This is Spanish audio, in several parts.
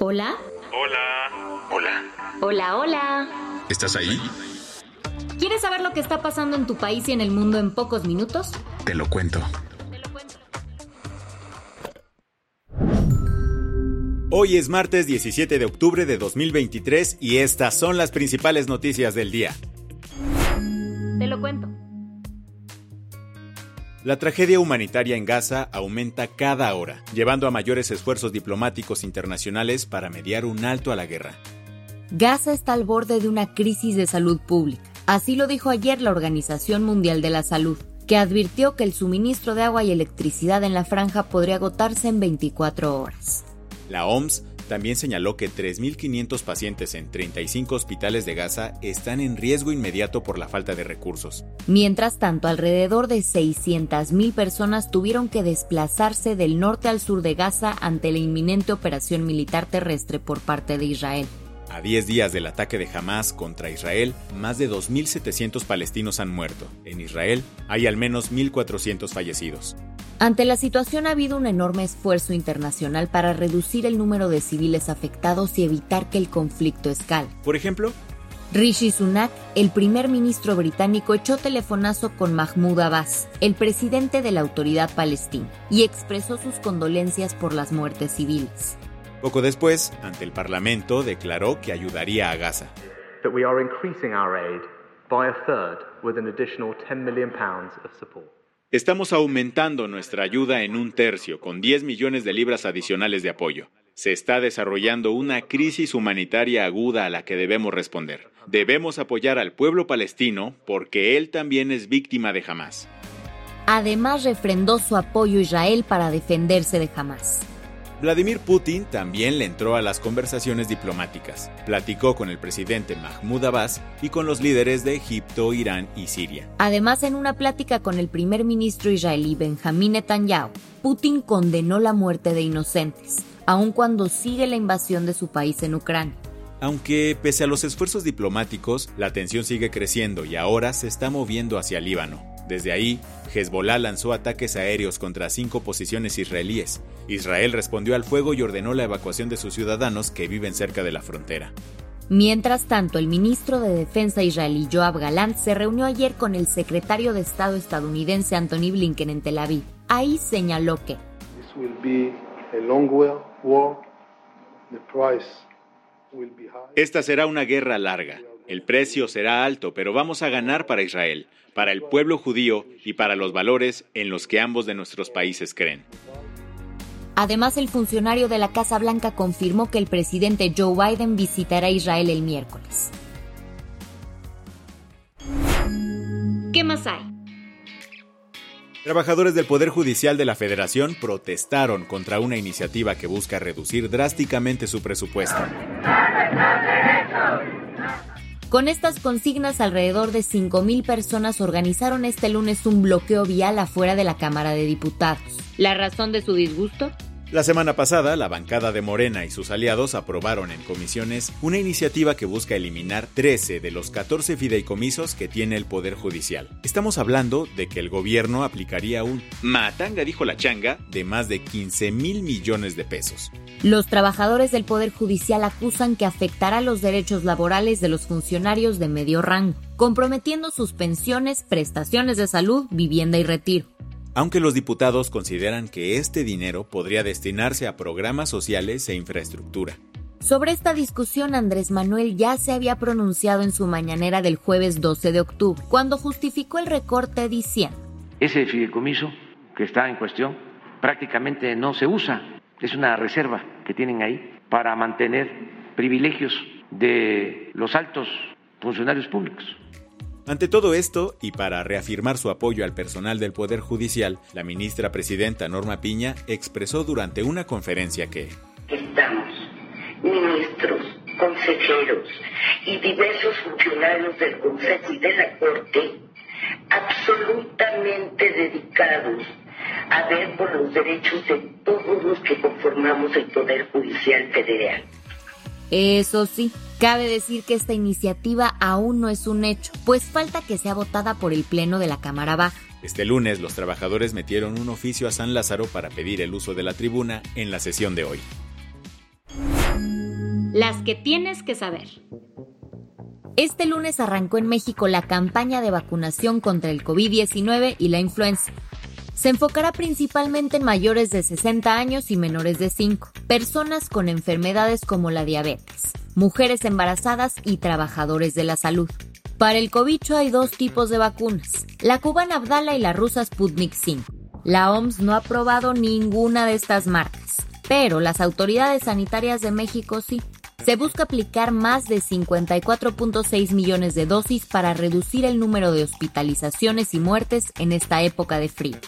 Hola. Hola. Hola. Hola, hola. ¿Estás ahí? ¿Quieres saber lo que está pasando en tu país y en el mundo en pocos minutos? Te lo cuento. Hoy es martes 17 de octubre de 2023 y estas son las principales noticias del día. La tragedia humanitaria en Gaza aumenta cada hora, llevando a mayores esfuerzos diplomáticos internacionales para mediar un alto a la guerra. Gaza está al borde de una crisis de salud pública. Así lo dijo ayer la Organización Mundial de la Salud, que advirtió que el suministro de agua y electricidad en la franja podría agotarse en 24 horas. La OMS también señaló que 3.500 pacientes en 35 hospitales de Gaza están en riesgo inmediato por la falta de recursos. Mientras tanto, alrededor de 600.000 personas tuvieron que desplazarse del norte al sur de Gaza ante la inminente operación militar terrestre por parte de Israel. A 10 días del ataque de Hamas contra Israel, más de 2.700 palestinos han muerto. En Israel hay al menos 1.400 fallecidos. Ante la situación ha habido un enorme esfuerzo internacional para reducir el número de civiles afectados y evitar que el conflicto escale. Por ejemplo, Rishi Sunak, el primer ministro británico, echó telefonazo con Mahmoud Abbas, el presidente de la autoridad palestina, y expresó sus condolencias por las muertes civiles. Poco después, ante el Parlamento, declaró que ayudaría a Gaza. That we are increasing our aid by a third with an additional 10 million pounds of support. Estamos aumentando nuestra ayuda en un tercio, con 10 millones de libras adicionales de apoyo. Se está desarrollando una crisis humanitaria aguda a la que debemos responder. Debemos apoyar al pueblo palestino porque él también es víctima de Hamas. Además, refrendó su apoyo a Israel para defenderse de Hamas. Vladimir Putin también le entró a las conversaciones diplomáticas. Platicó con el presidente Mahmoud Abbas y con los líderes de Egipto, Irán y Siria. Además, en una plática con el primer ministro israelí Benjamín Netanyahu, Putin condenó la muerte de inocentes, aun cuando sigue la invasión de su país en Ucrania. Aunque pese a los esfuerzos diplomáticos, la tensión sigue creciendo y ahora se está moviendo hacia Líbano. Desde ahí, Hezbollah lanzó ataques aéreos contra cinco posiciones israelíes. Israel respondió al fuego y ordenó la evacuación de sus ciudadanos que viven cerca de la frontera. Mientras tanto, el ministro de Defensa israelí Joab Galant se reunió ayer con el secretario de Estado estadounidense Anthony Blinken en Tel Aviv. Ahí señaló que esta será una guerra larga. El precio será alto, pero vamos a ganar para Israel, para el pueblo judío y para los valores en los que ambos de nuestros países creen. Además, el funcionario de la Casa Blanca confirmó que el presidente Joe Biden visitará Israel el miércoles. ¿Qué más hay? Trabajadores del Poder Judicial de la Federación protestaron contra una iniciativa que busca reducir drásticamente su presupuesto. Con estas consignas, alrededor de 5.000 personas organizaron este lunes un bloqueo vial afuera de la Cámara de Diputados. ¿La razón de su disgusto? La semana pasada, la bancada de Morena y sus aliados aprobaron en comisiones una iniciativa que busca eliminar 13 de los 14 fideicomisos que tiene el Poder Judicial. Estamos hablando de que el gobierno aplicaría un matanga, dijo la changa, de más de 15 mil millones de pesos. Los trabajadores del Poder Judicial acusan que afectará los derechos laborales de los funcionarios de medio rango, comprometiendo sus pensiones, prestaciones de salud, vivienda y retiro aunque los diputados consideran que este dinero podría destinarse a programas sociales e infraestructura. Sobre esta discusión, Andrés Manuel ya se había pronunciado en su mañanera del jueves 12 de octubre, cuando justificó el recorte diciendo, Ese fideicomiso que está en cuestión prácticamente no se usa, es una reserva que tienen ahí para mantener privilegios de los altos funcionarios públicos. Ante todo esto, y para reafirmar su apoyo al personal del Poder Judicial, la ministra presidenta Norma Piña expresó durante una conferencia que estamos ministros, consejeros y diversos funcionarios del Consejo y de la Corte absolutamente dedicados a ver por los derechos de todos los que conformamos el Poder Judicial Federal. Eso sí, cabe decir que esta iniciativa aún no es un hecho, pues falta que sea votada por el Pleno de la Cámara Baja. Este lunes los trabajadores metieron un oficio a San Lázaro para pedir el uso de la tribuna en la sesión de hoy. Las que tienes que saber. Este lunes arrancó en México la campaña de vacunación contra el COVID-19 y la influenza. Se enfocará principalmente en mayores de 60 años y menores de 5, personas con enfermedades como la diabetes, mujeres embarazadas y trabajadores de la salud. Para el cobicho hay dos tipos de vacunas, la cubana Abdala y la rusa Sputnik 5. La OMS no ha aprobado ninguna de estas marcas, pero las autoridades sanitarias de México sí. Se busca aplicar más de 54.6 millones de dosis para reducir el número de hospitalizaciones y muertes en esta época de frío.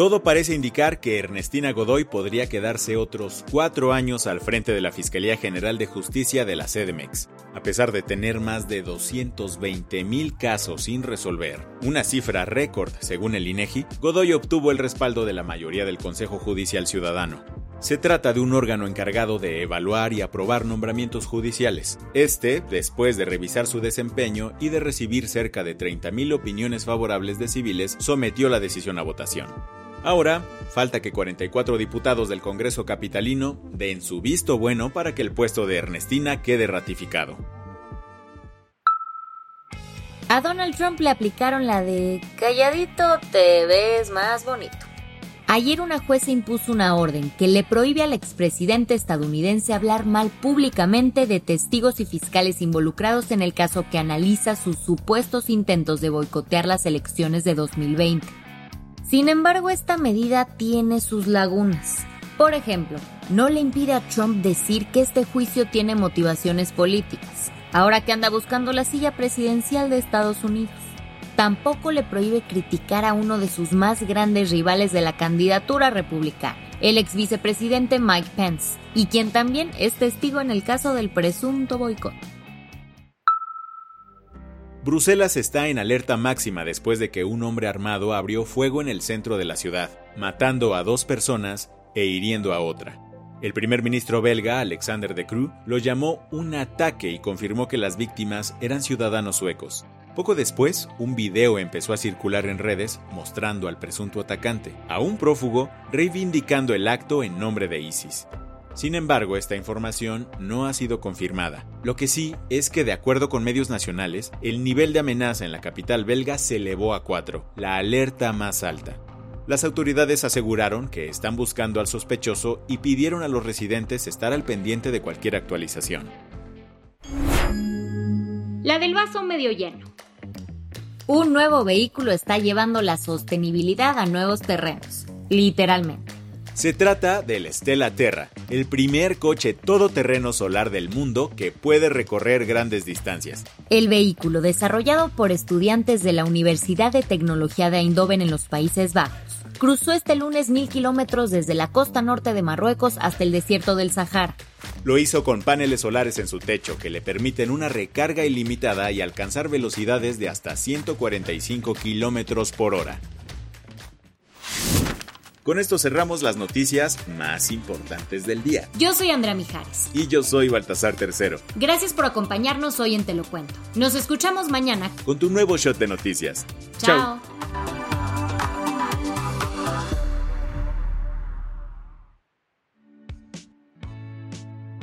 Todo parece indicar que Ernestina Godoy podría quedarse otros cuatro años al frente de la Fiscalía General de Justicia de la CDMEX, a pesar de tener más de 220 mil casos sin resolver. Una cifra récord, según el INEGI, Godoy obtuvo el respaldo de la mayoría del Consejo Judicial Ciudadano. Se trata de un órgano encargado de evaluar y aprobar nombramientos judiciales. Este, después de revisar su desempeño y de recibir cerca de 30.000 opiniones favorables de civiles, sometió la decisión a votación. Ahora, falta que 44 diputados del Congreso Capitalino den su visto bueno para que el puesto de Ernestina quede ratificado. A Donald Trump le aplicaron la de calladito te ves más bonito. Ayer una jueza impuso una orden que le prohíbe al expresidente estadounidense hablar mal públicamente de testigos y fiscales involucrados en el caso que analiza sus supuestos intentos de boicotear las elecciones de 2020. Sin embargo, esta medida tiene sus lagunas. Por ejemplo, no le impide a Trump decir que este juicio tiene motivaciones políticas, ahora que anda buscando la silla presidencial de Estados Unidos. Tampoco le prohíbe criticar a uno de sus más grandes rivales de la candidatura republicana, el ex vicepresidente Mike Pence, y quien también es testigo en el caso del presunto boicot. Bruselas está en alerta máxima después de que un hombre armado abrió fuego en el centro de la ciudad, matando a dos personas e hiriendo a otra. El primer ministro belga, Alexander de Croo, lo llamó un ataque y confirmó que las víctimas eran ciudadanos suecos. Poco después, un video empezó a circular en redes mostrando al presunto atacante, a un prófugo, reivindicando el acto en nombre de ISIS. Sin embargo, esta información no ha sido confirmada. Lo que sí es que, de acuerdo con medios nacionales, el nivel de amenaza en la capital belga se elevó a 4, la alerta más alta. Las autoridades aseguraron que están buscando al sospechoso y pidieron a los residentes estar al pendiente de cualquier actualización. La del vaso medio lleno. Un nuevo vehículo está llevando la sostenibilidad a nuevos terrenos, literalmente. Se trata del Stella Terra, el primer coche todoterreno solar del mundo que puede recorrer grandes distancias. El vehículo, desarrollado por estudiantes de la Universidad de Tecnología de Eindhoven en los Países Bajos, cruzó este lunes mil kilómetros desde la costa norte de Marruecos hasta el desierto del Sahara. Lo hizo con paneles solares en su techo que le permiten una recarga ilimitada y alcanzar velocidades de hasta 145 kilómetros por hora. Con esto cerramos las noticias más importantes del día. Yo soy Andrea Mijares. Y yo soy Baltasar Tercero. Gracias por acompañarnos hoy en Te lo Cuento. Nos escuchamos mañana con tu nuevo shot de noticias. Chao.